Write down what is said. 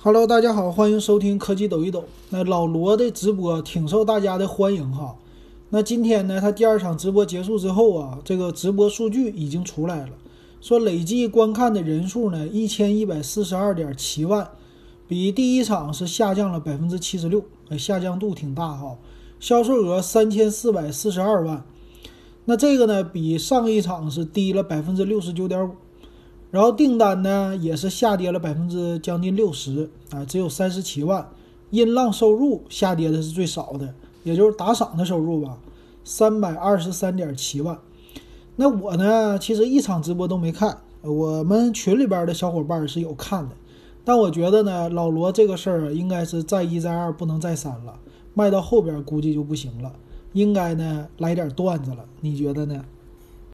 Hello，大家好，欢迎收听科技抖一抖。那老罗的直播挺受大家的欢迎哈。那今天呢，他第二场直播结束之后啊，这个直播数据已经出来了，说累计观看的人数呢一千一百四十二点七万，比第一场是下降了百分之七十六，下降度挺大哈。销售额三千四百四十二万，那这个呢比上一场是低了百分之六十九点五。然后订单呢也是下跌了百分之将近六十啊，只有三十七万。音浪收入下跌的是最少的，也就是打赏的收入吧，三百二十三点七万。那我呢，其实一场直播都没看，我们群里边的小伙伴是有看的，但我觉得呢，老罗这个事儿应该是再一再二不能再三了，卖到后边估计就不行了，应该呢来点段子了，你觉得呢？